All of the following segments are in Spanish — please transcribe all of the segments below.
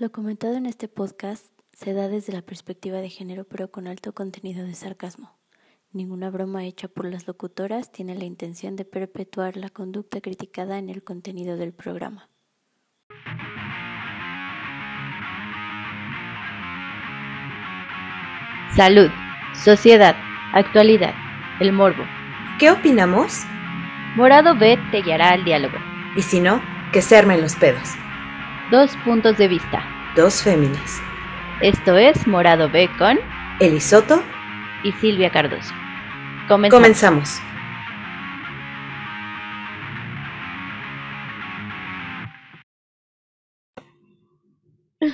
Lo comentado en este podcast se da desde la perspectiva de género pero con alto contenido de sarcasmo. Ninguna broma hecha por las locutoras tiene la intención de perpetuar la conducta criticada en el contenido del programa. Salud, sociedad, actualidad, el morbo. ¿Qué opinamos? Morado B te guiará al diálogo. Y si no, que se armen los pedos. Dos puntos de vista. Dos féminas. Esto es Morado B con Elisoto y Silvia Cardoso. Comenzamos. Comenzamos.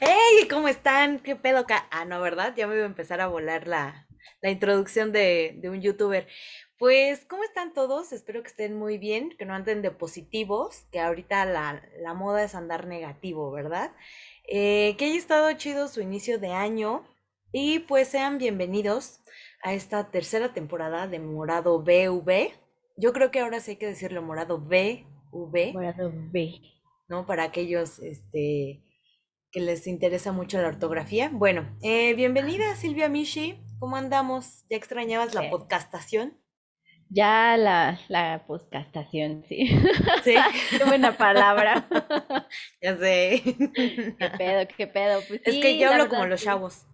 ¡Hey! ¿Cómo están? ¿Qué pedo acá? Ah, no, ¿verdad? Ya me iba a empezar a volar la, la introducción de, de, un youtuber. Pues, ¿cómo están todos? Espero que estén muy bien, que no anden de positivos, que ahorita la, la moda es andar negativo, ¿verdad? Eh, que haya estado chido su inicio de año y pues sean bienvenidos a esta tercera temporada de Morado BV. Yo creo que ahora sí hay que decirlo Morado BV. Morado B. ¿No? Para aquellos este, que les interesa mucho la ortografía. Bueno, eh, bienvenida Silvia Mishi. ¿Cómo andamos? ¿Ya extrañabas la podcastación? Ya la, la podcastación, sí. Sí. qué buena palabra. ya sé. qué pedo, qué pedo. Pues es que yo hablo como los chavos.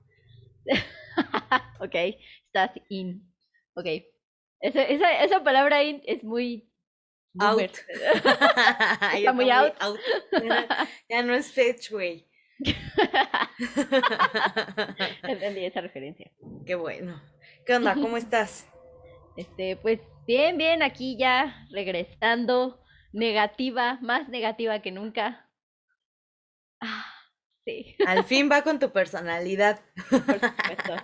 ok, estás in. Ok. Esa, esa, esa palabra in es muy out. Está muy out. Ya, no es fetch, güey. Entendí esa referencia. Qué bueno. ¿Qué onda? ¿Cómo estás? Este, pues bien, bien, aquí ya regresando, negativa, más negativa que nunca. Ah, sí. Al fin va con tu personalidad. Por supuesto,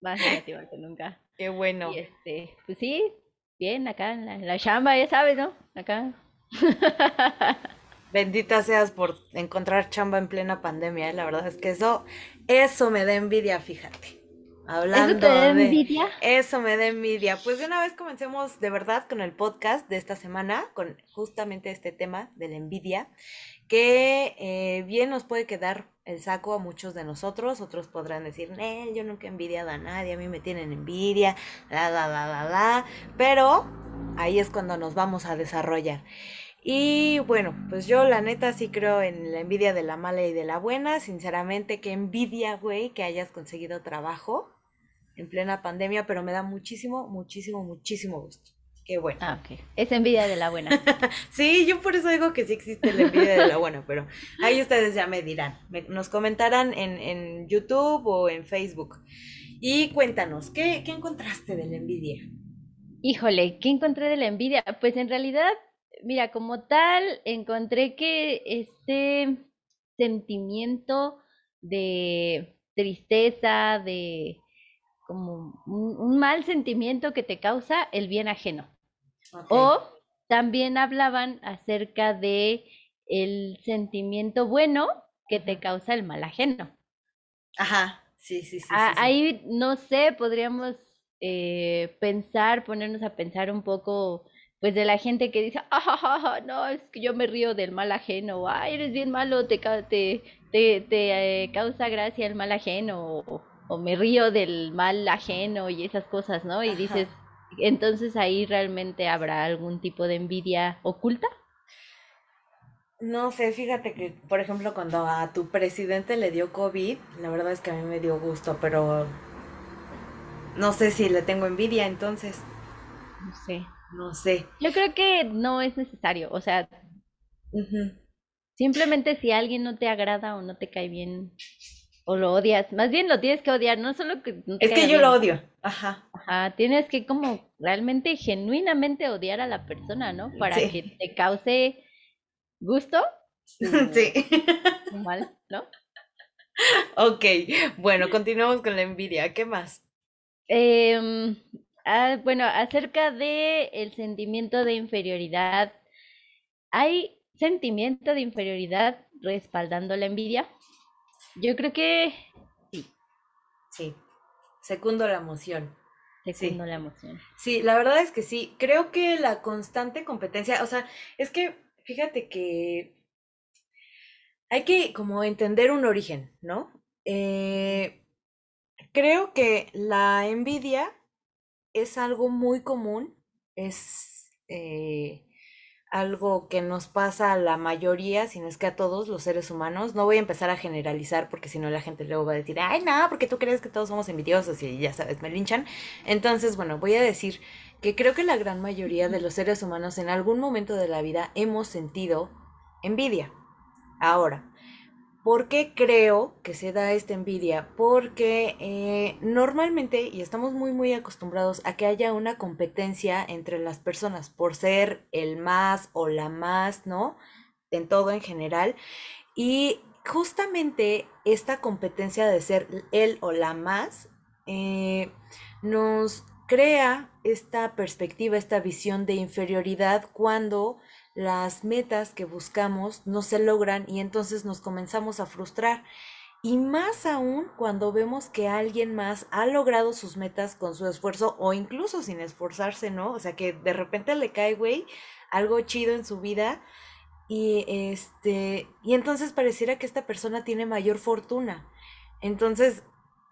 más negativa que nunca. Qué bueno. Y este, pues sí, bien, acá en la, en la chamba, ya sabes, ¿no? Acá. Bendita seas por encontrar chamba en plena pandemia, ¿eh? la verdad es que eso, eso me da envidia, fíjate. Hablando ¿Eso te da envidia? eso me da envidia. Pues de una vez comencemos de verdad con el podcast de esta semana, con justamente este tema de la envidia, que eh, bien nos puede quedar el saco a muchos de nosotros. Otros podrán decir, no, yo nunca he envidiado a nadie, a mí me tienen envidia, la, la, la, la, la. Pero ahí es cuando nos vamos a desarrollar. Y bueno, pues yo la neta sí creo en la envidia de la mala y de la buena. Sinceramente, qué envidia, güey, que hayas conseguido trabajo en plena pandemia, pero me da muchísimo, muchísimo, muchísimo gusto. Qué bueno. Ah, ok. Es envidia de la buena. sí, yo por eso digo que sí existe la envidia de la buena, pero ahí ustedes ya me dirán. nos comentarán en, en, YouTube o en Facebook. Y cuéntanos, ¿qué, ¿qué encontraste de la envidia? Híjole, ¿qué encontré de la envidia? Pues en realidad, mira, como tal, encontré que este sentimiento de tristeza, de como un, mal sentimiento que te causa el bien ajeno. O también hablaban acerca de el sentimiento bueno que te causa el mal ajeno. Ajá, sí, sí, sí. ahí, no sé, podríamos eh, pensar, ponernos a pensar un poco, pues de la gente que dice, ah, no, es que yo me río del mal ajeno, ay, eres bien malo, te, te, te, te eh, causa gracia el mal ajeno, o, o me río del mal ajeno y esas cosas, ¿no? Y dices, entonces ahí realmente habrá algún tipo de envidia oculta. No sé, fíjate que, por ejemplo, cuando a tu presidente le dio COVID, la verdad es que a mí me dio gusto, pero no sé si le tengo envidia entonces. No sé. No sé. Yo creo que no es necesario, o sea, simplemente si alguien no te agrada o no te cae bien, o lo odias, más bien lo tienes que odiar, no solo que... es que yo lo odio, ajá. Ajá, tienes que como realmente, genuinamente odiar a la persona, ¿no? Para que te cause gusto. Sí. Mal, ¿no? Ok, bueno, continuamos con la envidia, ¿qué más? Eh, ah, bueno, acerca de el sentimiento de inferioridad, ¿hay sentimiento de inferioridad respaldando la envidia? Yo creo que sí. Sí. Segundo la emoción. Segundo la emoción. Sí, la verdad es que sí. Creo que la constante competencia, o sea, es que fíjate que hay que como entender un origen, ¿no? Eh, creo que la envidia es algo muy común, es eh, algo que nos pasa a la mayoría, si no es que a todos los seres humanos. No voy a empezar a generalizar porque si no la gente luego va a decir, ay, no, porque tú crees que todos somos envidiosos y ya sabes, me linchan. Entonces, bueno, voy a decir que creo que la gran mayoría de los seres humanos en algún momento de la vida hemos sentido envidia. Ahora, ¿Por qué creo que se da esta envidia? Porque eh, normalmente, y estamos muy, muy acostumbrados a que haya una competencia entre las personas por ser el más o la más, ¿no? En todo en general. Y justamente esta competencia de ser el o la más eh, nos crea esta perspectiva, esta visión de inferioridad cuando las metas que buscamos no se logran y entonces nos comenzamos a frustrar. Y más aún cuando vemos que alguien más ha logrado sus metas con su esfuerzo o incluso sin esforzarse, ¿no? O sea, que de repente le cae, güey, algo chido en su vida y este y entonces pareciera que esta persona tiene mayor fortuna. Entonces,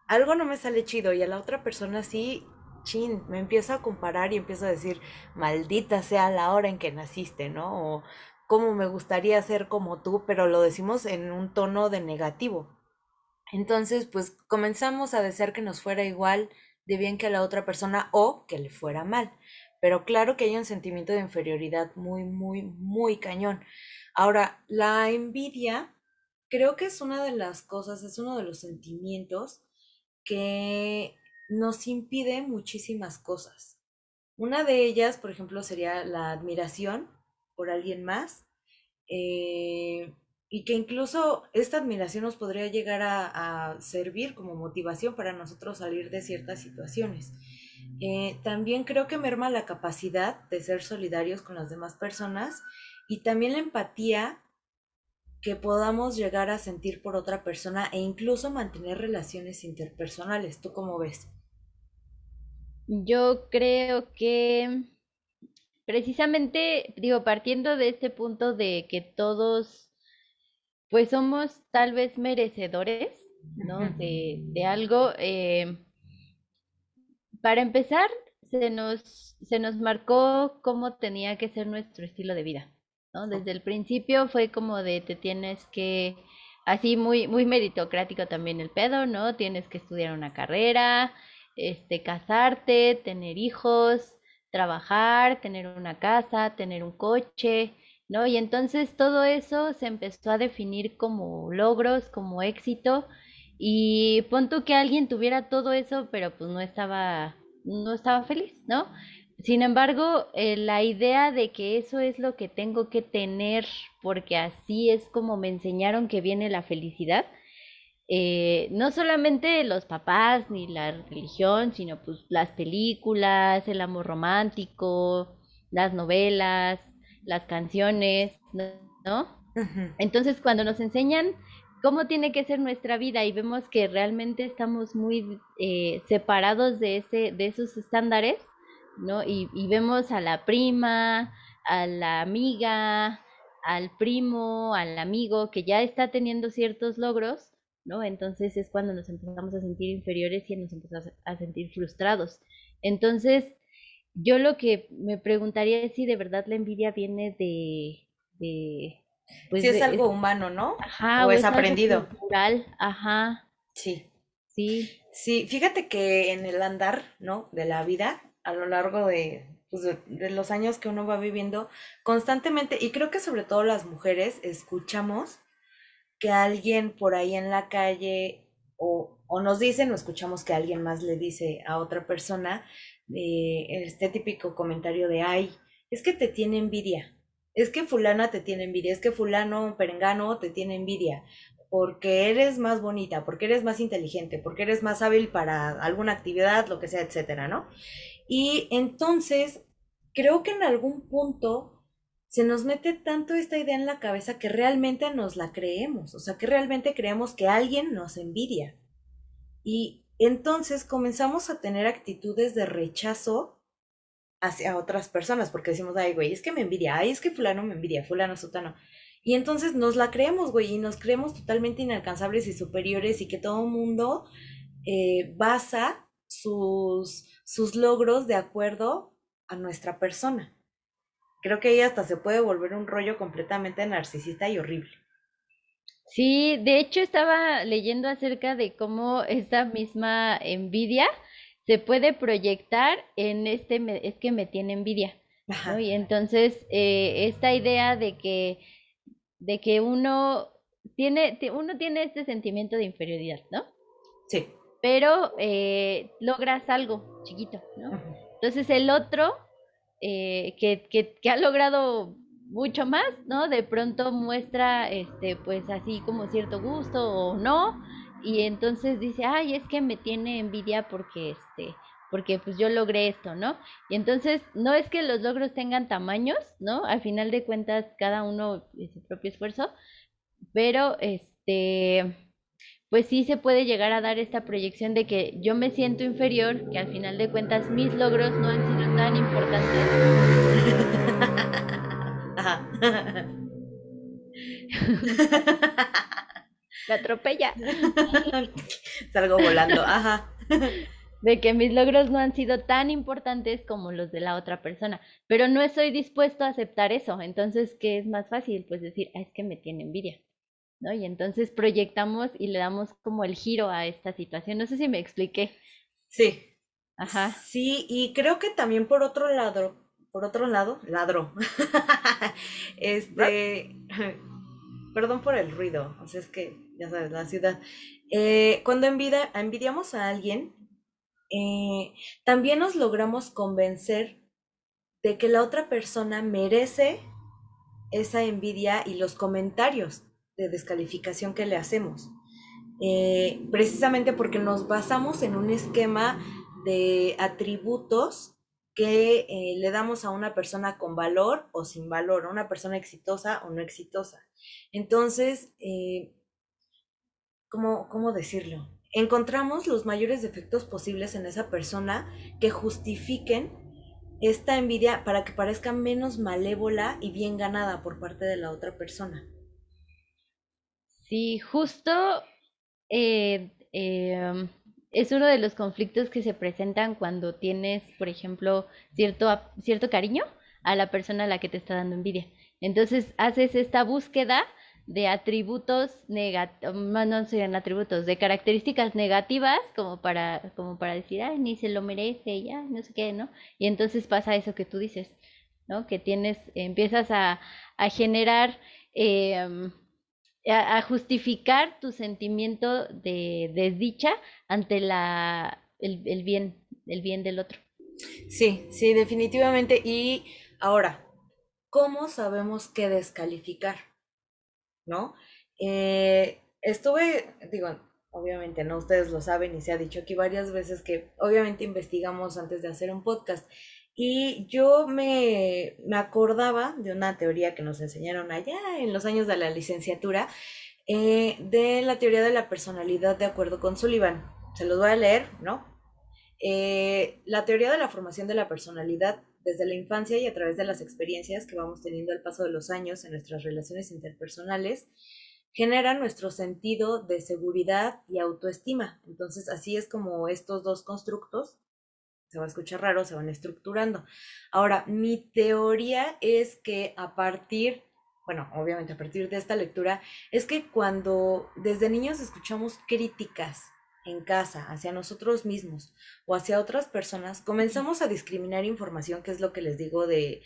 algo no me sale chido y a la otra persona sí me empiezo a comparar y empiezo a decir, maldita sea la hora en que naciste, ¿no? O cómo me gustaría ser como tú, pero lo decimos en un tono de negativo. Entonces, pues comenzamos a desear que nos fuera igual de bien que a la otra persona o que le fuera mal. Pero claro que hay un sentimiento de inferioridad muy, muy, muy cañón. Ahora, la envidia creo que es una de las cosas, es uno de los sentimientos que nos impide muchísimas cosas. Una de ellas, por ejemplo, sería la admiración por alguien más eh, y que incluso esta admiración nos podría llegar a, servir como motivación para nosotros salir de ciertas situaciones. Eh, también creo que merma la capacidad de ser solidarios con las demás personas y también la empatía que podamos llegar a sentir por otra persona e incluso mantener relaciones interpersonales. ¿Tú cómo ves? Yo creo que precisamente, digo, partiendo de este punto de que todos, pues somos tal vez merecedores, ¿no? De, de algo. Eh, para empezar, se nos, se nos marcó cómo tenía que ser nuestro estilo de vida, ¿no? Desde el principio fue como de te tienes que, así muy, muy meritocrático también el pedo, ¿no? Tienes que estudiar una carrera, este, casarte, tener hijos, trabajar, tener una casa, tener un coche, ¿no? Y entonces todo eso se empezó a definir como logros, como éxito. Y pon que alguien tuviera todo eso, pero pues no estaba, no estaba feliz, ¿no? Sin embargo, eh, la idea de que eso es lo que tengo que tener, porque así es como me enseñaron que viene la felicidad, eh, no solamente los papás ni la religión, sino pues las películas, el amor romántico, las novelas, las canciones, ¿no? Entonces cuando nos enseñan cómo tiene que ser nuestra vida y vemos que realmente estamos muy eh, separados de, ese, de esos estándares, ¿no? Y, y vemos a la prima, a la amiga, al primo, al amigo que ya está teniendo ciertos logros, ¿no? Entonces es cuando nos empezamos a sentir inferiores y nos empezamos a sentir frustrados. Entonces, yo lo que me preguntaría es si de verdad la envidia viene de... de pues si es algo humano, ¿no? Ajá, o, es, aprendido. Cultural, ajá. Sí. Sí. Sí, fíjate que en el andar, ¿no? De la vida, a lo largo de, pues de, de, los años que uno va viviendo, constantemente, y creo que sobre todo las mujeres, escuchamos que alguien por ahí en la calle o, o nos dicen o escuchamos que alguien más le dice a otra persona eh, este típico comentario de, ay, es que te tiene envidia, es que fulana te tiene envidia, es que fulano perengano te tiene envidia, porque eres más bonita, porque eres más inteligente, porque eres más hábil para alguna actividad, lo que sea, etcétera, ¿no? Y entonces, creo que en algún punto se nos mete tanto esta idea en la cabeza que realmente nos la creemos, o sea, que realmente creemos que alguien nos envidia. Y entonces comenzamos a tener actitudes de rechazo hacia otras personas, porque decimos, ay, güey, es que me envidia, ay, es que fulano me envidia, fulano, sotano. Y entonces nos la creemos, güey, y nos creemos totalmente inalcanzables y superiores y que todo mundo eh, basa sus, sus logros de acuerdo a nuestra persona. Creo que ahí hasta se puede volver un rollo completamente narcisista y horrible. Sí, de hecho estaba leyendo acerca de cómo esta misma envidia se puede proyectar en este, es que me tiene envidia. ¿no? Y entonces eh, esta idea de que, de que uno tiene, uno tiene este sentimiento de inferioridad, ¿no? Sí. Pero eh, logras algo chiquito, ¿no? Entonces el otro eh, que, que, ha logrado mucho más, ¿no? De pronto muestra, este, pues así como cierto gusto o no, y entonces dice, ay, es que me tiene envidia porque, este, porque pues yo logré esto, ¿no? Y entonces no es que los logros tengan tamaños, ¿no? Al final de cuentas cada uno es su propio esfuerzo, pero este, pues sí se puede llegar a dar esta proyección de que yo me siento inferior, que al final de cuentas mis logros no han sido tan importantes. La atropella. Salgo volando, ajá. De que mis logros no han sido tan importantes como los de la otra persona. Pero no estoy dispuesto a aceptar eso. Entonces, ¿qué es más fácil? Pues decir, ah, es que me tiene envidia. ¿No? Y entonces proyectamos y le damos como el giro a esta situación. No sé si me expliqué. Sí. Ajá. Sí, y creo que también por otro lado, por otro lado, ladro. este, perdón por el ruido, o sea, es que, ya sabes, la ciudad. Eh, cuando envidia, envidiamos a alguien, eh, también nos logramos convencer de que la otra persona merece esa envidia y los comentarios de descalificación que le hacemos. Eh, precisamente porque nos basamos en un esquema de atributos que eh, le damos a una persona con valor o sin valor, a una persona exitosa o no exitosa. Entonces, eh, ¿cómo, ¿cómo decirlo? Encontramos los mayores defectos posibles en esa persona que justifiquen esta envidia para que parezca menos malévola y bien ganada por parte de la otra persona. Sí, justo eh, eh es uno de los conflictos que se presentan cuando tienes, por ejemplo, cierto, cierto cariño a la persona a la que te está dando envidia. Entonces haces esta búsqueda de atributos negativos, no serían atributos, de características negativas como para, como para decir, ay, ni se lo merece, ya, no sé qué, ¿no? Y entonces pasa eso que tú dices, ¿no? Que tienes, empiezas a, a generar eh, a, justificar tu sentimiento de desdicha ante la, el, bien, el bien del otro. Sí, sí, definitivamente. Y ahora, ¿cómo sabemos qué descalificar? ¿No? Eh, estuve, digo, obviamente no, ustedes lo saben y se ha dicho aquí varias veces que obviamente investigamos antes de hacer un podcast. Y yo me, acordaba de una teoría que nos enseñaron allá en los años de la licenciatura, eh, de la teoría de la personalidad de acuerdo con Sullivan. Se los voy a leer, ¿no? Eh, la teoría de la formación de la personalidad desde la infancia y a través de las experiencias que vamos teniendo al paso de los años en nuestras relaciones interpersonales, genera nuestro sentido de seguridad y autoestima. Entonces, así es como estos dos constructos se va a escuchar raro, se van estructurando. Ahora, mi teoría es que a partir, bueno, obviamente a partir de esta lectura, es que cuando desde niños escuchamos críticas en casa hacia nosotros mismos o hacia otras personas, comenzamos a discriminar información, que es lo que les digo de,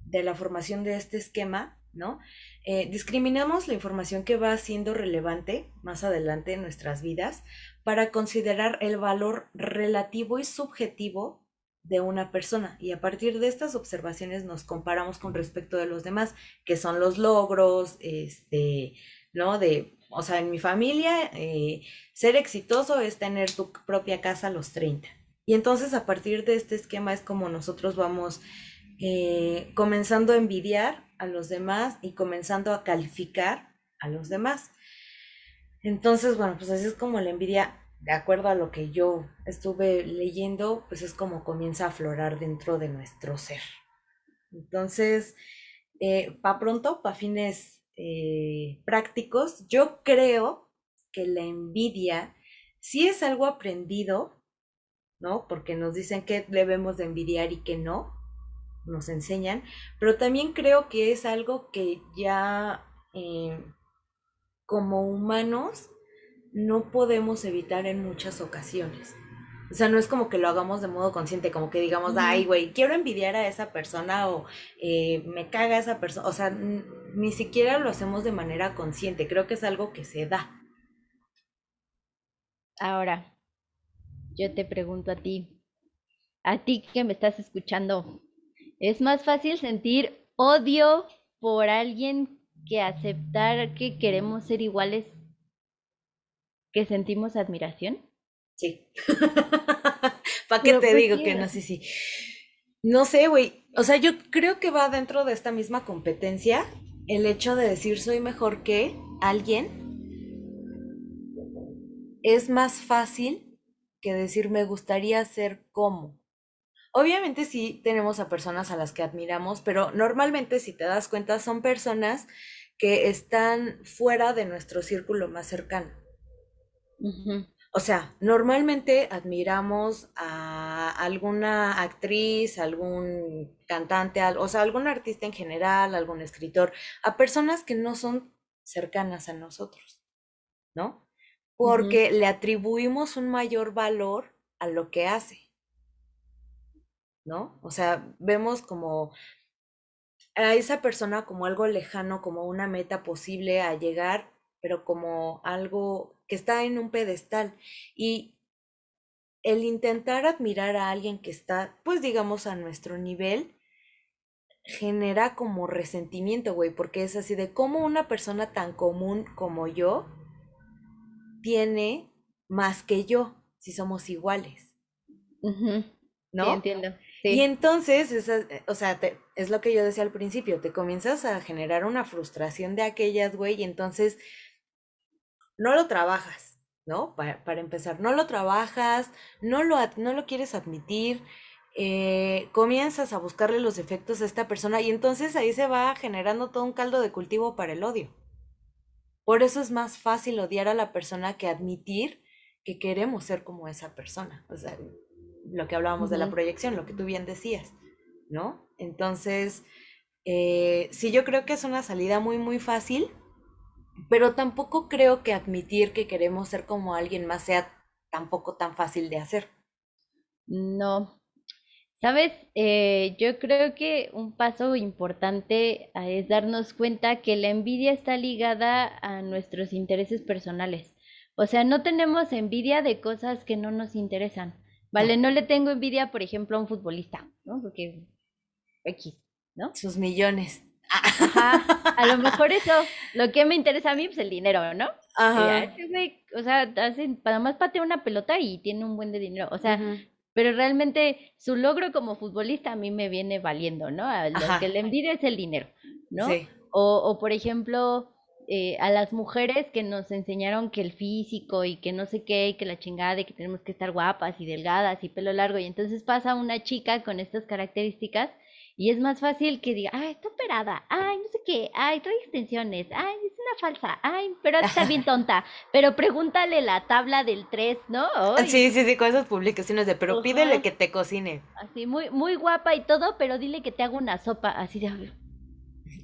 de la formación de este esquema, ¿no? Eh, discriminamos la información que va siendo relevante más adelante en nuestras vidas para considerar el valor relativo y subjetivo de una persona y a partir de estas observaciones nos comparamos con respecto de los demás, que son los logros, este, ¿no? De, o sea, en mi familia, eh, ser exitoso es tener tu propia casa a los 30. Y entonces a partir de este esquema es como nosotros vamos eh, comenzando a envidiar a los demás y comenzando a calificar a los demás. Entonces, bueno, pues así es como la envidia, de acuerdo a lo que yo estuve leyendo, pues es como comienza a aflorar dentro de nuestro ser. Entonces, eh, para pronto, para fines eh, prácticos, yo creo que la envidia sí es algo aprendido, ¿no? Porque nos dicen que debemos de envidiar y que no, nos enseñan, pero también creo que es algo que ya eh, como humanos no podemos evitar en muchas ocasiones. O sea, no es como que lo hagamos de modo consciente, como que digamos, ay, güey, quiero envidiar a esa persona o eh, me caga esa persona. O sea, ni siquiera lo hacemos de manera consciente. Creo que es algo que se da. Ahora, yo te pregunto a ti, a ti que me estás escuchando, ¿es más fácil sentir odio por alguien que aceptar que queremos ser iguales que sentimos admiración? Sí. ¿Para qué te digo que no? Sí, sí. No sé, güey. O sea, yo creo que va dentro de esta misma competencia el hecho de decir soy mejor que alguien. Es más fácil que decir me gustaría ser como. Obviamente sí tenemos a personas a las que admiramos, pero normalmente si te das cuenta son personas que están fuera de nuestro círculo más cercano. O sea, normalmente admiramos a alguna actriz, algún cantante, o sea, algún artista en general, algún escritor, a personas que no son cercanas a nosotros, ¿no? Porque le atribuimos un mayor valor a lo que hace, ¿no? O sea, vemos como a esa persona como algo lejano, como una meta posible a llegar, pero como algo que está en un pedestal. Y el intentar admirar a alguien que está, pues digamos, a nuestro nivel, genera como resentimiento, güey, porque es así de cómo una persona tan común como yo tiene más que yo, si somos iguales. ¿No? entiendo. Y entonces, o sea, es lo que yo decía al principio, te comienzas a generar una frustración de aquellas, güey, y entonces no lo trabajas, ¿no? Para, para empezar, no lo trabajas, no lo, no lo quieres admitir, eh, comienzas a buscarle los defectos a esta persona y entonces ahí se va generando todo un caldo de cultivo para el odio. Por eso es más fácil odiar a la persona que admitir que queremos ser como esa persona. O sea, lo que hablábamos de la proyección, lo que tú bien decías, ¿no? Entonces, eh, sí, yo creo que es una salida muy, muy fácil pero tampoco creo que admitir que queremos ser como alguien más sea tampoco tan fácil de hacer. No. Sabes, eh, yo creo que un paso importante ah, es darnos cuenta que la envidia está ligada a nuestros intereses personales. O sea, no tenemos envidia de cosas que no nos interesan. Vale, no, le tengo envidia, por ejemplo, a un futbolista, ¿no? Porque X, ¿no? Sus millones. Ajá, a lo mejor eso, lo que me interesa a mí, pues el dinero, ¿no? Ajá. o sea, hace, nada más patea una pelota y tiene un buen de dinero, o sea, pero realmente su logro como futbolista a mí me viene valiendo, ¿no? lo que le envidia es el dinero, ¿no? Sí. O, o por ejemplo, eh, a las mujeres que nos enseñaron que el físico y que no sé qué, y que la chingada y que tenemos que estar guapas y delgadas y pelo largo, y entonces pasa una chica con estas características y es más fácil que diga, ay, está operada, ay, no sé qué, ay, trae extensiones, ay, es una falsa, ay, pero está bien tonta. Pero pregúntale la tabla del 3, ¿no? Sí, sí, sí, con esas publicaciones de, pero pídele que te cocine. Así, muy, muy guapa y todo, pero dile que te haga una sopa, así de...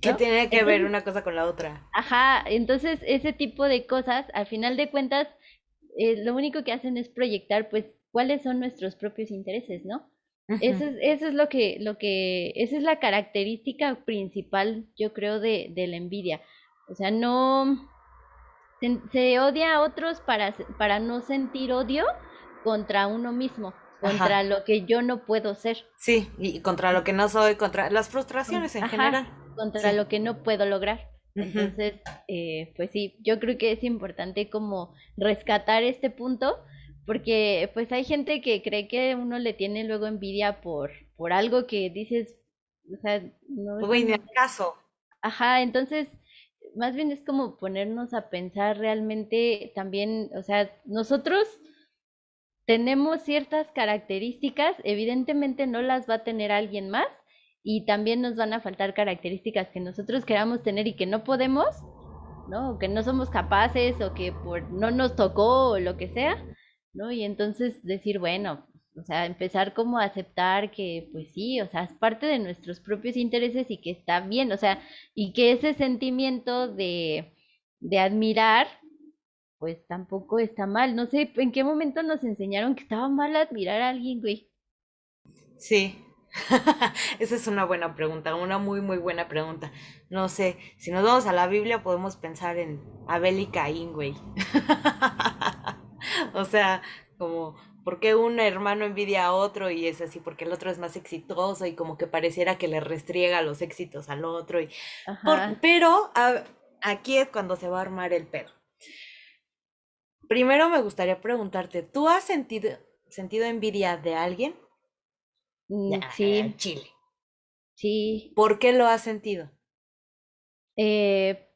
¿Qué tiene que ver una cosa con la otra? Ajá, entonces ese tipo de cosas, al final de cuentas, eh, lo único que hacen es proyectar, pues, cuáles son nuestros propios intereses, ¿no? Eso es, eso es lo que, lo que, esa es la característica principal, yo creo, de, de la envidia. O sea, no se, odia a otros para, para no sentir odio contra uno mismo, contra lo que yo no puedo ser. Sí, y contra lo que no soy, contra las frustraciones en general. Contra lo que no puedo lograr. Entonces, eh, pues sí, yo creo que es importante como rescatar este punto porque pues hay gente que cree que uno le tiene luego envidia por, por algo que dices, o sea, no... Güey, el caso. Ajá, entonces, más bien es como ponernos a pensar realmente también, o sea, nosotros tenemos ciertas características, evidentemente no las va a tener alguien más, y también nos van a faltar características que nosotros queramos tener y que no podemos, ¿no? O que no somos capaces o que por no nos tocó o lo que sea, ¿no? Y entonces decir, bueno, o sea, empezar como a aceptar que, pues sí, o sea, es parte de nuestros propios intereses y que está bien, o sea, y que ese sentimiento de, de admirar, pues tampoco está mal. No sé, ¿en qué momento nos enseñaron que estaba mal admirar a alguien, güey? Sí, Esa es una buena pregunta, una muy, muy buena pregunta. No sé, si nos vamos a la Biblia podemos pensar en Abel y Caín, güey. o sea, como, ¿por qué un hermano envidia a otro y es así? Porque el otro es más exitoso y como que pareciera que le restriega los éxitos al otro. Y... pero aquí es cuando se va a armar el pedo. Primero me gustaría preguntarte, ¿tú has sentido, sentido envidia de alguien? Mm, sí. Chile. Sí. ¿Por qué lo has sentido? Eh,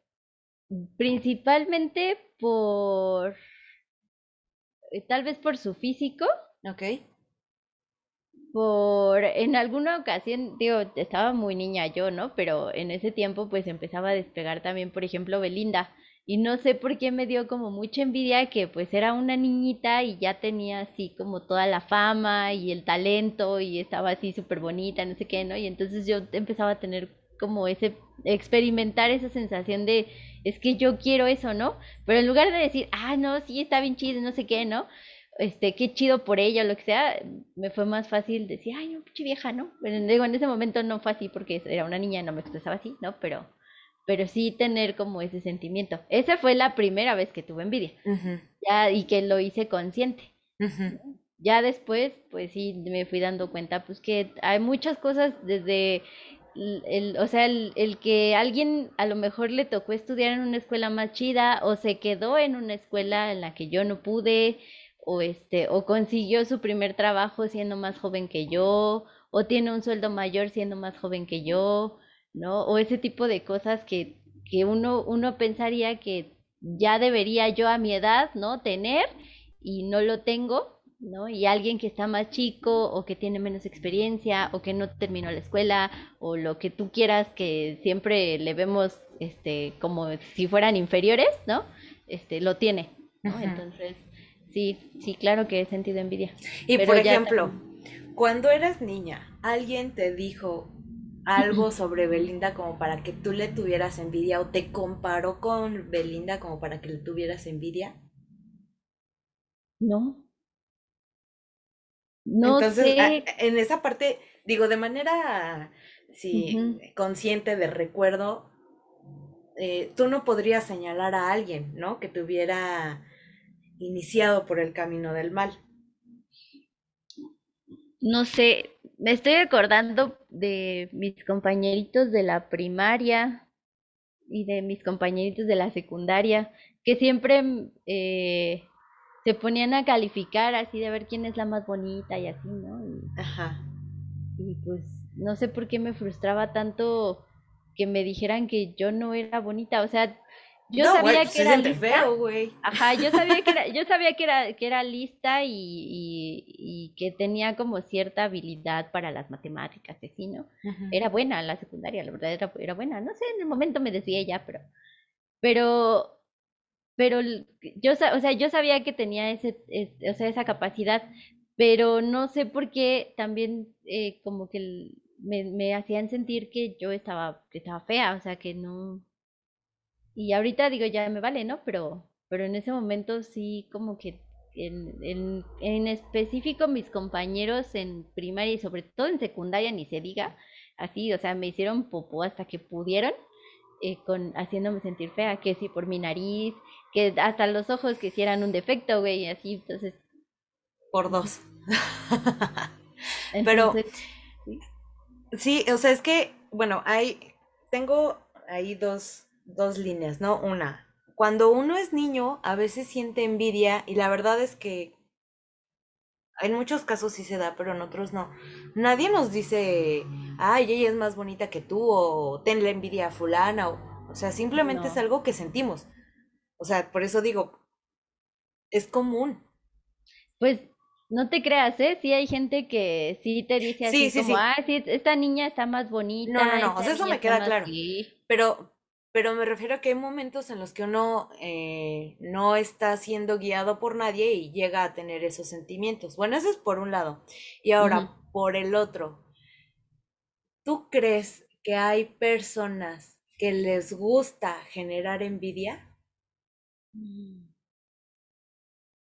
principalmente por, eh, tal vez por su físico. Ok. Por, en alguna ocasión, digo, estaba muy niña yo, ¿no? Pero en ese tiempo pues empezaba a despegar también, por ejemplo, Belinda y no sé por qué me dio como mucha envidia que pues era una niñita y ya tenía así como toda la fama y el talento y estaba así súper bonita, no sé qué, ¿no? Y entonces yo empezaba a tener como ese, experimentar esa sensación de, es que yo quiero eso, ¿no? Pero en lugar de decir, ah, no, sí, está bien chido, no sé qué, ¿no? Este, qué chido por ella o lo que sea, me fue más fácil decir, ay, no, pinche vieja, ¿no? Pero digo, en ese momento no fue así porque era una niña, no me expresaba así, ¿no? Pero pero sí tener como ese sentimiento. Esa fue la primera vez que tuve envidia. ya, y que lo hice consciente. Ya después, pues sí, me fui dando cuenta, pues que hay muchas cosas desde el, o sea, el, el, que alguien a lo mejor le tocó estudiar en una escuela más chida o se quedó en una escuela en la que yo no pude o este o consiguió su primer trabajo siendo más joven que yo o tiene un sueldo mayor siendo más joven que yo ¿no? O ese tipo de cosas que, que uno, uno pensaría que ya debería yo a mi edad, ¿no? Tener y no lo tengo, ¿no? Y alguien que está más chico o que tiene menos experiencia o que no terminó la escuela o lo que tú quieras que siempre le vemos este como si fueran inferiores, ¿no? Este lo tiene, ¿no? Entonces, sí, sí, claro que he sentido envidia. Y por ejemplo, cuando eras niña, alguien te dijo, algo sobre Belinda como para que tú le tuvieras envidia o te comparó con Belinda como para que le tuvieras envidia? No. No Entonces, en esa parte, digo, de manera sí, consciente de recuerdo, eh, tú no podrías señalar a alguien, ¿no? Que te hubiera iniciado por el camino del mal. No sé, me estoy acordando de mis compañeritos de la primaria y de mis compañeritos de la secundaria, que siempre eh, se ponían a calificar así de ver quién es la más bonita y así, ¿no? Ajá. Y pues no sé por qué me frustraba tanto que me dijeran que yo no era bonita, o sea, yo sabía que era lista. Ajá, yo sabía que era, yo sabía que era, que era lista y, y, que tenía como cierta habilidad para las matemáticas, así, ¿no? Era buena la secundaria, la verdad era, era buena. No sé, en el momento me decía ya, pero, pero, pero yo, o sea, yo sabía que tenía ese, o sea, esa capacidad, pero no sé por qué también eh, como que me, me hacían sentir que yo estaba, que estaba fea, o sea, que no y ahorita digo, ya me vale, ¿no? Pero, pero en ese momento sí, como que en, en, en específico mis compañeros en primaria y sobre todo en secundaria, ni se diga, así, o sea, me hicieron popó hasta que pudieron, eh, con, haciéndome sentir fea, que sí por mi nariz, que hasta los ojos que hicieran un defecto, güey, así, entonces. Por dos. Pero. sí, o sea, es que, bueno, hay, tengo ahí dos, dos líneas, ¿no? Una, cuando uno es niño, a veces siente envidia y la verdad es que en muchos casos sí se da, pero en otros no. Nadie nos dice, ay, ella es más bonita que tú o ten la envidia a fulana o, o sea, simplemente es algo que sentimos. O sea, por eso digo, es común. Pues no te creas, ¿eh? Sí hay gente que sí te dice así Sí, sí, como, sí. ah, sí, esta niña está más bonita. No, no, no, o sea, eso me queda claro. sí". Pero, pero me refiero a que hay momentos en los que uno eh, no está siendo guiado por nadie y llega a tener esos sentimientos. Bueno, eso es por un lado. Y ahora, por el otro, ¿tú crees que hay personas que les gusta generar envidia? Mm.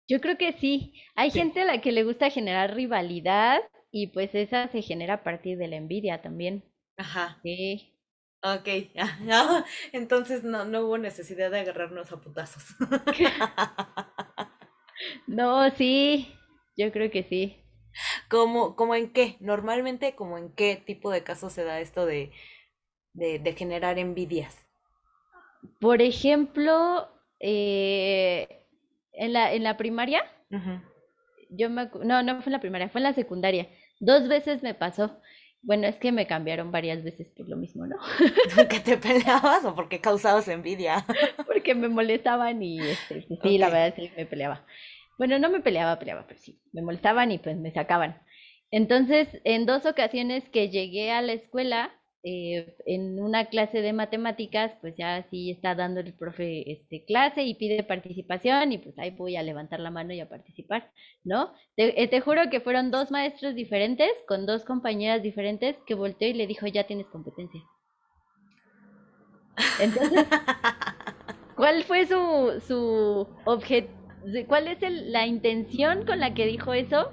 Yo creo que sí. Hay Sí. gente a la que le gusta generar rivalidad y pues esa se genera a partir de la envidia también. Ajá, Sí. Ok, ya. Entonces no, no hubo necesidad de agarrarnos a putazos. No, sí. Yo creo que sí. ¿Cómo, cómo en qué? Normalmente, ¿como en qué tipo de casos se da esto de, de, de generar envidias? Por ejemplo, eh, en la, en la primaria, yo me, no, no fue en la primaria, fue en la secundaria. Dos veces me pasó. Bueno, es que me cambiaron varias veces por lo mismo, ¿no? ¿Que te peleabas o porque causabas envidia? Porque me molestaban y este, sí, sí, la verdad sí me peleaba. Bueno, no me peleaba, peleaba, pero sí, me molestaban y pues me sacaban. Entonces, en dos ocasiones que llegué a la escuela, eh, en una clase de matemáticas, pues ya sí está dando el profe este, clase y pide participación y pues ahí voy a levantar la mano y a participar, ¿no? Te, eh, te juro que fueron dos maestros diferentes con dos compañeras diferentes que volteó y le dijo, ya tienes competencia. Entonces, ¿Cuál fue su, su objetivo? ¿Cuál es el- la intención con la que dijo eso?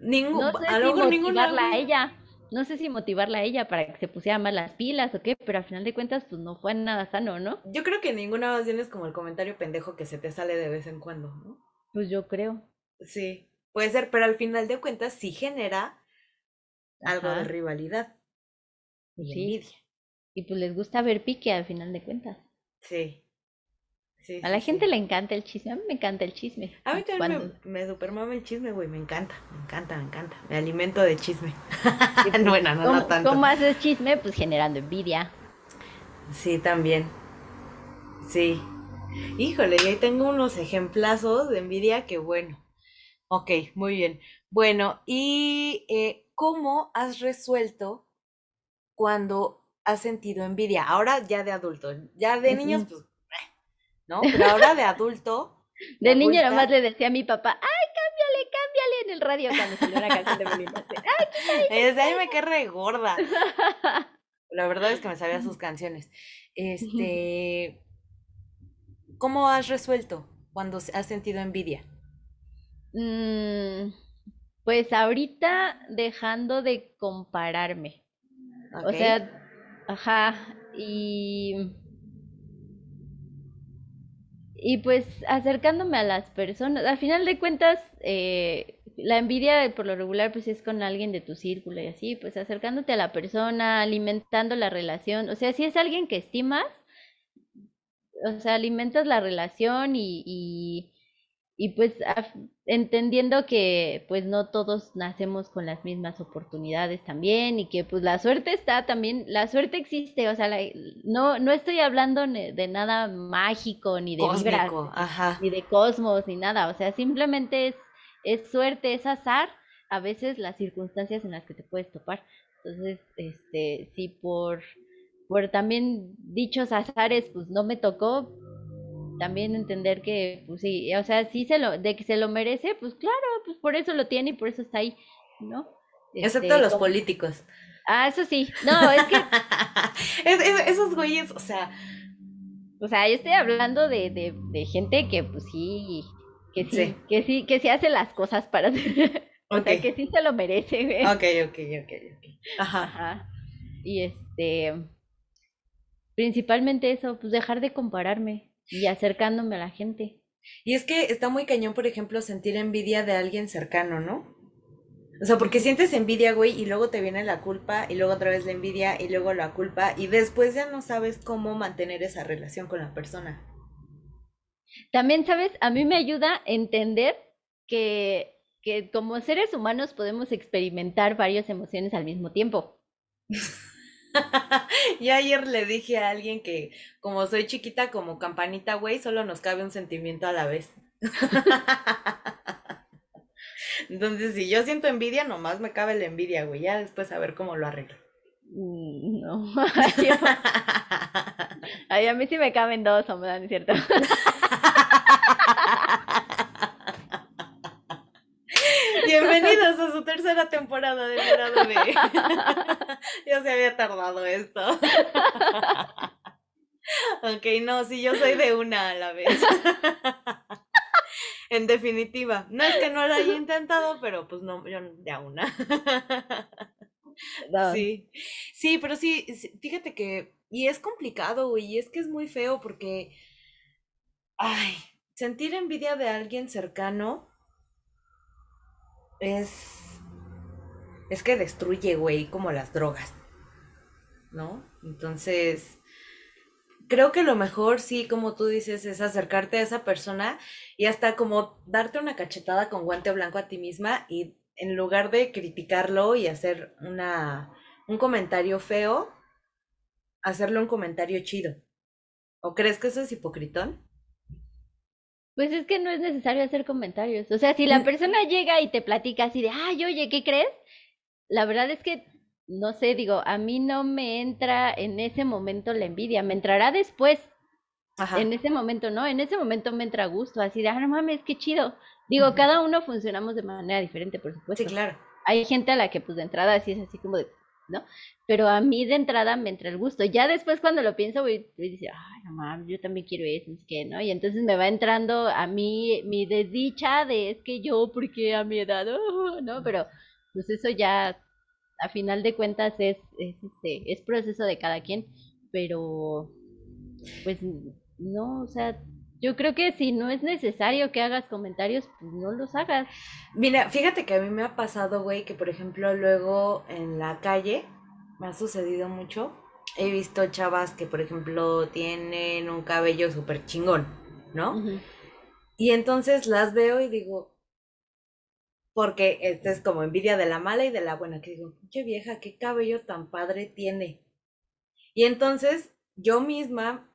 Ningún, No sé a si motivarla a ella. No sé si motivarla a ella para que se pusiera más las pilas o qué, pero al final de cuentas, pues no fue nada sano, ¿no? Yo creo que ninguna más bien es como el comentario pendejo que se te sale de vez en cuando, ¿no? Pues yo creo. Sí, puede ser, pero al final de cuentas sí genera algo de rivalidad y Sí. envidia. Y pues les gusta ver pique al final de cuentas. Sí. Sí, A la sí, gente sí. le encanta el chisme. A mí me encanta el chisme. A mí también Cuando- me, me supermama el chisme, güey, me encanta, me encanta, me encanta. Me alimento de chisme. pues, bueno, no, ¿cómo, no tanto. ¿Cómo haces chisme? Pues generando envidia. Sí, también. Sí. Híjole, y ahí tengo unos ejemplazos de envidia que bueno. Ok, muy bien. Bueno, ¿y eh, cómo has resuelto cuando has sentido envidia? Ahora ya de adulto, ya de niños, pues, ¿no? Pero ahora de adulto, De niño nada más le decía a mi papá, ¡ay, cámbiale, cámbiale! En el radio cuando salió una canción de así, ¡Ay! desde ahí me quedé re gorda. La verdad es que me sabía sus canciones. Este, ¿cómo has resuelto cuando has sentido envidia? Mm, pues ahorita dejando de compararme. O sea, ajá, y, y pues acercándome a las personas. Al final de cuentas, eh, la envidia por lo regular pues es con alguien de tu círculo y así, pues acercándote a la persona, alimentando la relación. O sea, si es alguien que estimas, o sea, alimentas la relación y, y, y pues entendiendo que pues no todos nacemos con las mismas oportunidades también y que pues la suerte está también, la suerte existe, o sea, la- no, no estoy hablando de nada mágico ni de Cósmico, ajá. ni de cosmos ni nada, o sea, simplemente es, es suerte, es azar, a veces las circunstancias en las que te puedes topar. Entonces, este, si por, por también dichos azares, pues no me tocó, también entender que, pues sí, o sea, sí se lo, de que se lo merece, pues claro, pues por eso lo tiene y por eso está ahí, ¿no? Excepto Este, los como- políticos. Ah, eso sí, no, es que, Es- es- esos güeyes, o sea, o sea, yo estoy hablando de, de, de gente que, pues sí, que sí, Sí. que sí, que sí hace las cosas para, o ok, sea, que sí se lo merece, güey. ok, ok, ok, ok. Ajá. Ajá. Y este, principalmente eso, pues dejar de compararme y acercándome a la gente. Y es que está muy cañón, por ejemplo, sentir envidia de alguien cercano, ¿no? O sea, porque sientes envidia, güey, y luego te viene la culpa, y luego otra vez la envidia, y luego la culpa, y después ya no sabes cómo mantener esa relación con la persona. También, ¿sabes? A mí me ayuda a entender que, que como seres humanos podemos experimentar varias emociones al mismo tiempo. Y ayer le dije a alguien que como soy chiquita como campanita, güey, solo nos cabe un sentimiento a la vez. Entonces, si yo siento envidia, nomás me cabe la envidia, güey. Ya después a ver cómo lo arreglo. Mm, No. Ay, a mí sí me caben dos, hombre, ¿no es cierto? Bienvenidos a su tercera temporada de Mira Bebé. ya se había tardado esto. ok, no, sí, yo soy de una a la vez. en definitiva, no es que no lo haya intentado, pero pues no, yo de a una. Sí, sí, pero sí, sí, fíjate que, y es complicado, güey, y es que es muy feo porque, ay, sentir envidia de alguien cercano es, es que destruye, güey, como las drogas, ¿no? Entonces, creo que lo mejor, sí, como tú dices, es acercarte a esa persona y hasta como darte una cachetada con guante blanco a ti misma y en lugar de criticarlo y hacer una, un comentario feo, hacerle un comentario chido. ¿O crees que eso es hipocritón? Pues es que no es necesario hacer comentarios. O sea, si la persona llega y te platica así de, ay, oye, ¿qué crees? La verdad es que, no sé, digo, a mí no me entra en ese momento la envidia, me entrará después. Ajá. En ese momento no, en ese momento me entra gusto, así de, ah, no mames, qué chido. Digo, cada uno funcionamos de manera diferente, por supuesto. Sí, claro. Hay gente a la que pues de entrada sí es así como de, ¿no? Pero a mí de entrada me entra el gusto. Ya después cuando lo pienso, voy y dice, ay, no mames, yo también quiero eso, sé qué, ¿no? Y entonces me va entrando a mí mi desdicha de es que yo, porque a mi edad, Oh, ¿no? Pero pues eso ya, a final de cuentas, es, es, este, es proceso de cada quien, pero pues no, o sea, yo creo que si no es necesario que hagas comentarios, pues no los hagas. Mira, fíjate que a mí me ha pasado, güey, que por ejemplo luego en la calle me ha sucedido mucho. He visto chavas que, por ejemplo, tienen un cabello súper chingón, ¿no? Y entonces las veo y digo, porque esta es como envidia de la mala y de la buena, que digo, pinche vieja, qué cabello tan padre tiene. Y entonces yo misma,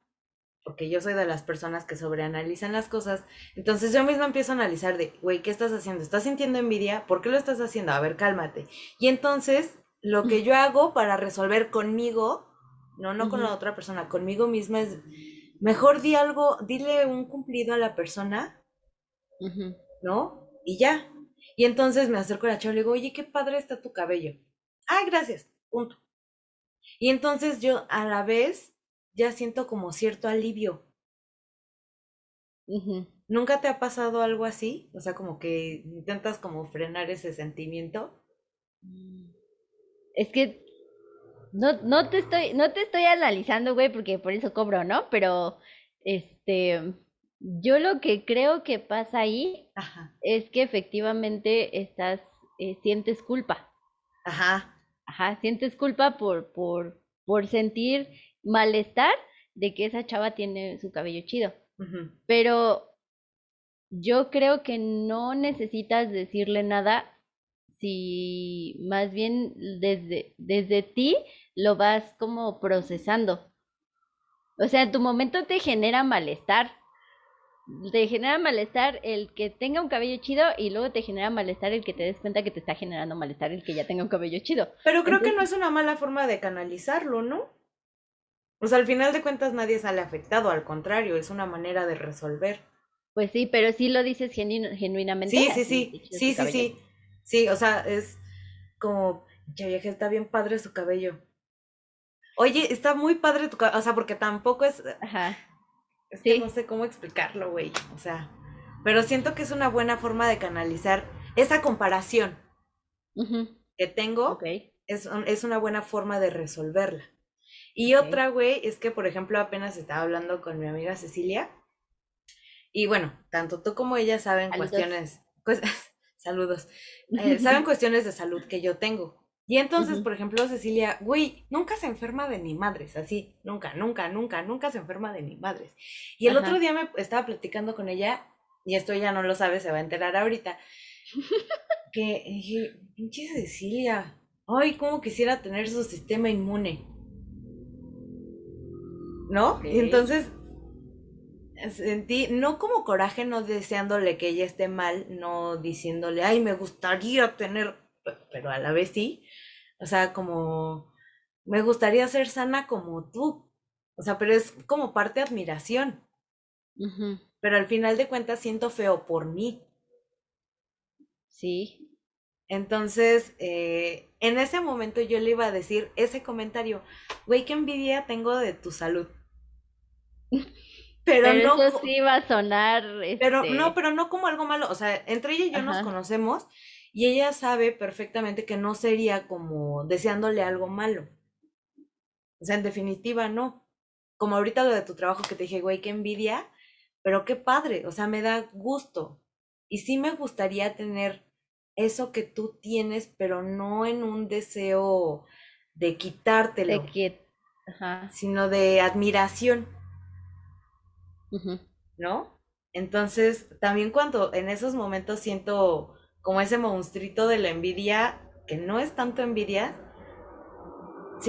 porque yo soy de las personas que sobreanalizan las cosas, entonces yo misma empiezo a analizar de, güey, ¿qué estás haciendo? ¿Estás sintiendo envidia? ¿Por qué lo estás haciendo? A ver, cálmate. Y entonces lo que yo hago para resolver conmigo, no, no con la otra persona, conmigo misma es, mejor di algo, dile un cumplido a la persona. ¿no? Y ya. Y entonces me acerco a la chava y le digo, oye, qué padre está tu cabello. Ay, gracias, punto. Y entonces yo a la vez ya siento como cierto alivio. ¿Nunca te ha pasado algo así? O sea, como que intentas como frenar ese sentimiento. Es que no, no te estoy, no te estoy analizando, güey, porque por eso cobro, ¿no? Pero, este, yo lo que creo que pasa ahí Ajá. es que efectivamente estás, eh, sientes culpa. Ajá. Ajá, sientes culpa por, por, por sentir malestar de que esa chava tiene su cabello chido. Pero yo creo que no necesitas decirle nada si más bien desde, desde ti lo vas como procesando. O sea, en tu momento te genera malestar. Te genera malestar el que tenga un cabello chido y luego te genera malestar el que te des cuenta que te está generando malestar el que ya tenga un cabello chido. Pero creo que no es una mala forma de canalizarlo, ¿no? Sea, al final de cuentas nadie sale afectado, al contrario, es una manera de resolver. Pues sí, pero sí lo dices genu- genuinamente. Sí, sí, sí, sí, sí, sí. Sí, o sea, es como, ya vieja, está bien padre su cabello. Oye, está muy padre tu cabello, o sea, porque tampoco es, Ajá. es que Sí. no sé cómo explicarlo, güey, o sea, pero siento que es una buena forma de canalizar esa comparación que tengo, Ok. es, es una buena forma de resolverla. Y otra, güey, es que, por ejemplo, apenas estaba hablando con mi amiga Cecilia. Y bueno, tanto tú como ella saben Saludos. cuestiones, pues, saludos, eh, saben cuestiones de salud que yo tengo. Y entonces, por ejemplo, Cecilia, güey, nunca se enferma de ni madres, así, nunca, nunca, nunca, nunca se enferma de ni madres. Y el Ajá. otro día me estaba platicando con ella, y esto ella no lo sabe, se va a enterar ahorita, que dije, pinche Cecilia, ay, cómo quisiera tener su sistema inmune. ¿No? Ok. Y entonces, sentí, no como coraje, no deseándole que ella esté mal, no diciéndole, ay, me gustaría tener, pero a la vez sí, o sea, como, me gustaría ser sana como tú, o sea, pero es como parte de admiración, pero al final de cuentas siento feo por mí. Sí. Entonces, eh, en ese momento yo le iba a decir ese comentario, güey, qué envidia tengo de tu salud. Pero, no. Eso sí va a sonar. Pero no, este pero no como algo malo. O sea, entre ella y yo nos conocemos y ella sabe perfectamente que no sería como deseándole algo malo. O sea, en definitiva, no. Como ahorita lo de tu trabajo que te dije, güey, qué envidia, pero qué padre. O sea, me da gusto. Y sí me gustaría tener eso que tú tienes, pero no en un deseo de quitártelo, de sino de admiración. ¿No? Entonces, también cuando en esos momentos siento como ese monstruito de la envidia, que no es tanto envidia,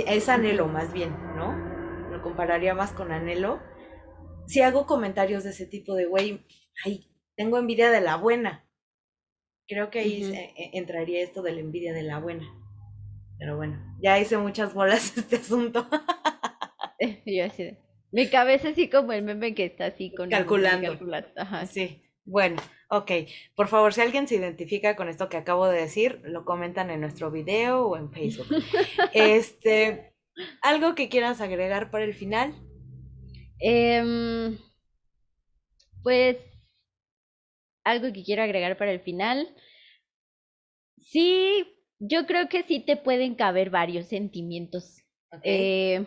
es anhelo más bien, ¿no? Lo compararía más con anhelo. Si hago comentarios de ese tipo de, güey, ay, tengo envidia de la buena, Creo que ahí e, entraría esto de la envidia de la buena. Pero bueno, ya hice muchas bolas este asunto. Yo así Mi cabeza así como el meme que está así con calculando. Sí. Bueno, ok. Por favor, si alguien se identifica con esto que acabo de decir, lo comentan en nuestro video o en Facebook. este, ¿algo que quieras agregar para el final? Em, pues algo que quiero agregar para el final. Sí, yo creo que sí te pueden caber varios sentimientos. Eh,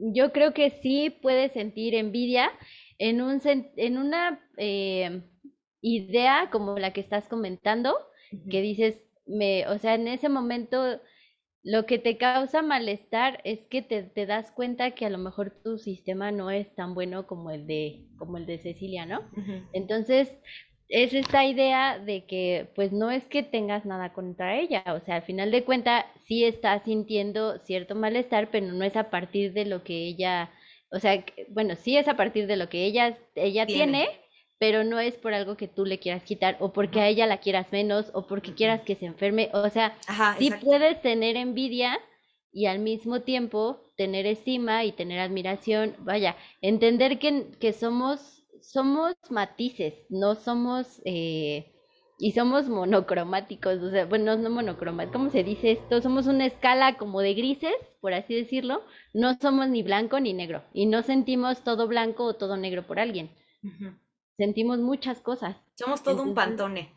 yo creo que sí puedes sentir envidia en, un, en una eh, idea como la que estás comentando, que dices, me, o sea, en ese momento lo que te causa malestar es que te, te, das cuenta que a lo mejor tu sistema no es tan bueno como el de, como el de Cecilia, ¿no? Entonces, es esta idea de que pues no es que tengas nada contra ella, o sea, al final de cuentas sí estás sintiendo cierto malestar, pero no es a partir de lo que ella, o sea, bueno, sí es a partir de lo que ella, ella tiene, pero no es por algo que tú le quieras quitar o porque a ella la quieras menos o porque quieras que se enferme, o sea, sí puedes tener envidia y al mismo tiempo tener estima y tener admiración, vaya, entender que, que somos somos matices, no somos, eh, y somos monocromáticos, o sea, bueno, no monocromáticos, ¿cómo se dice esto? Somos una escala como de grises, por así decirlo, no somos ni blanco ni negro, y no sentimos todo blanco o todo negro por alguien. Sentimos muchas cosas. Somos todo un pantone.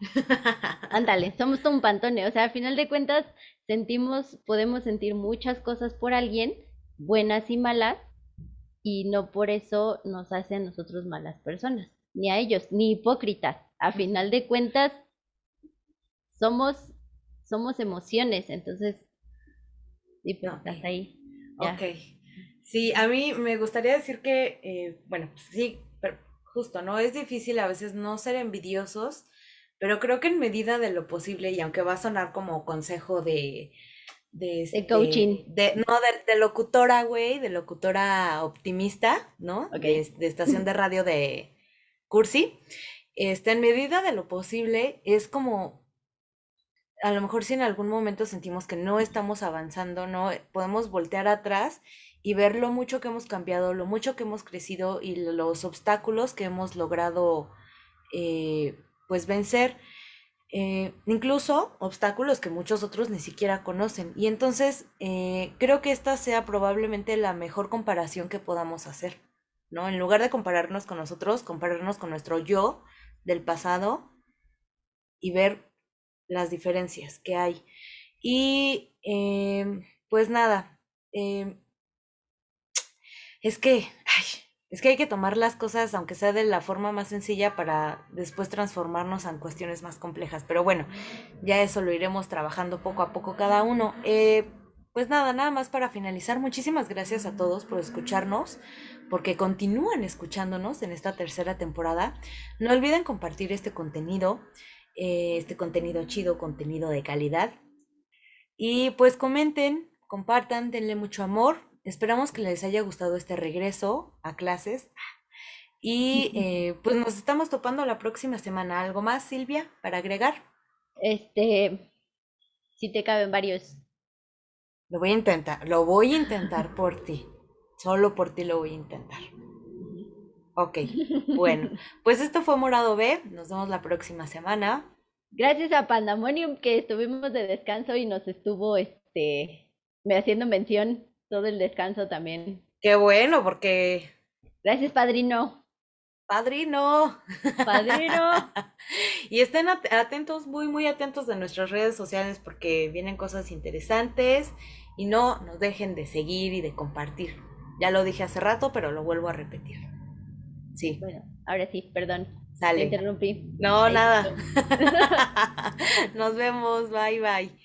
Ándale, somos todo un pantone. O sea, al final de cuentas, sentimos, podemos sentir muchas cosas por alguien, buenas y malas, y no por eso nos hace a nosotros malas personas, ni a ellos, ni hipócritas. A final de cuentas, somos, somos emociones, entonces, sí, pues estás ahí. Ok. Sí, a mí me gustaría decir que, eh, bueno, sí, pero justo, ¿no? Es difícil a veces no ser envidiosos, pero creo que en medida de lo posible, y aunque va a sonar como consejo de, de, este, coaching. De, no, de, locutora, güey, de locutora optimista, ¿no? De, estación de radio de Cursi. Este, en medida de lo posible, es como, a lo mejor si en algún momento sentimos que no estamos avanzando, ¿no? Podemos voltear atrás y ver lo mucho que hemos cambiado, lo mucho que hemos crecido y los obstáculos que hemos logrado, eh, pues, vencer. Eh, incluso obstáculos que muchos otros ni siquiera conocen. Y entonces eh, creo que esta sea probablemente la mejor comparación que podamos hacer, ¿no? En lugar de compararnos con nosotros, compararnos con nuestro yo del pasado y ver las diferencias que hay. Y em, pues nada, es que, es que hay que tomar las cosas, aunque sea de la forma más sencilla, para después transformarnos en cuestiones más complejas. Pero bueno, ya eso lo iremos trabajando poco a poco cada uno. Eh, pues nada, nada más para finalizar. Muchísimas gracias a todos por escucharnos, porque continúan escuchándonos en esta tercera temporada. No olviden compartir este contenido, eh, este contenido chido, contenido de calidad. Y pues comenten, compartan, denle mucho amor Esperamos que les haya gustado este regreso a clases Y eh, pues nos estamos topando la próxima semana. ¿Algo más, Silvia, para agregar? Este, si te caben varios. Lo voy a intentar, lo voy a intentar por ti. Solo por ti lo voy a intentar. Ok, bueno, pues esto fue Morado B. Nos vemos la próxima semana. Gracias a Pandemonium que estuvimos de descanso y nos estuvo este me haciendo mención todo el descanso también. Qué bueno, porque. Gracias, padrino. Padrino. Padrino. y estén atentos, muy, muy atentos de nuestras redes sociales porque vienen cosas interesantes y no nos dejen de seguir y de compartir. Ya lo dije hace rato, pero lo vuelvo a repetir. Sí. Bueno, ahora sí, perdón. Sale. interrumpí. No, nada. Nos vemos. Bye, bye.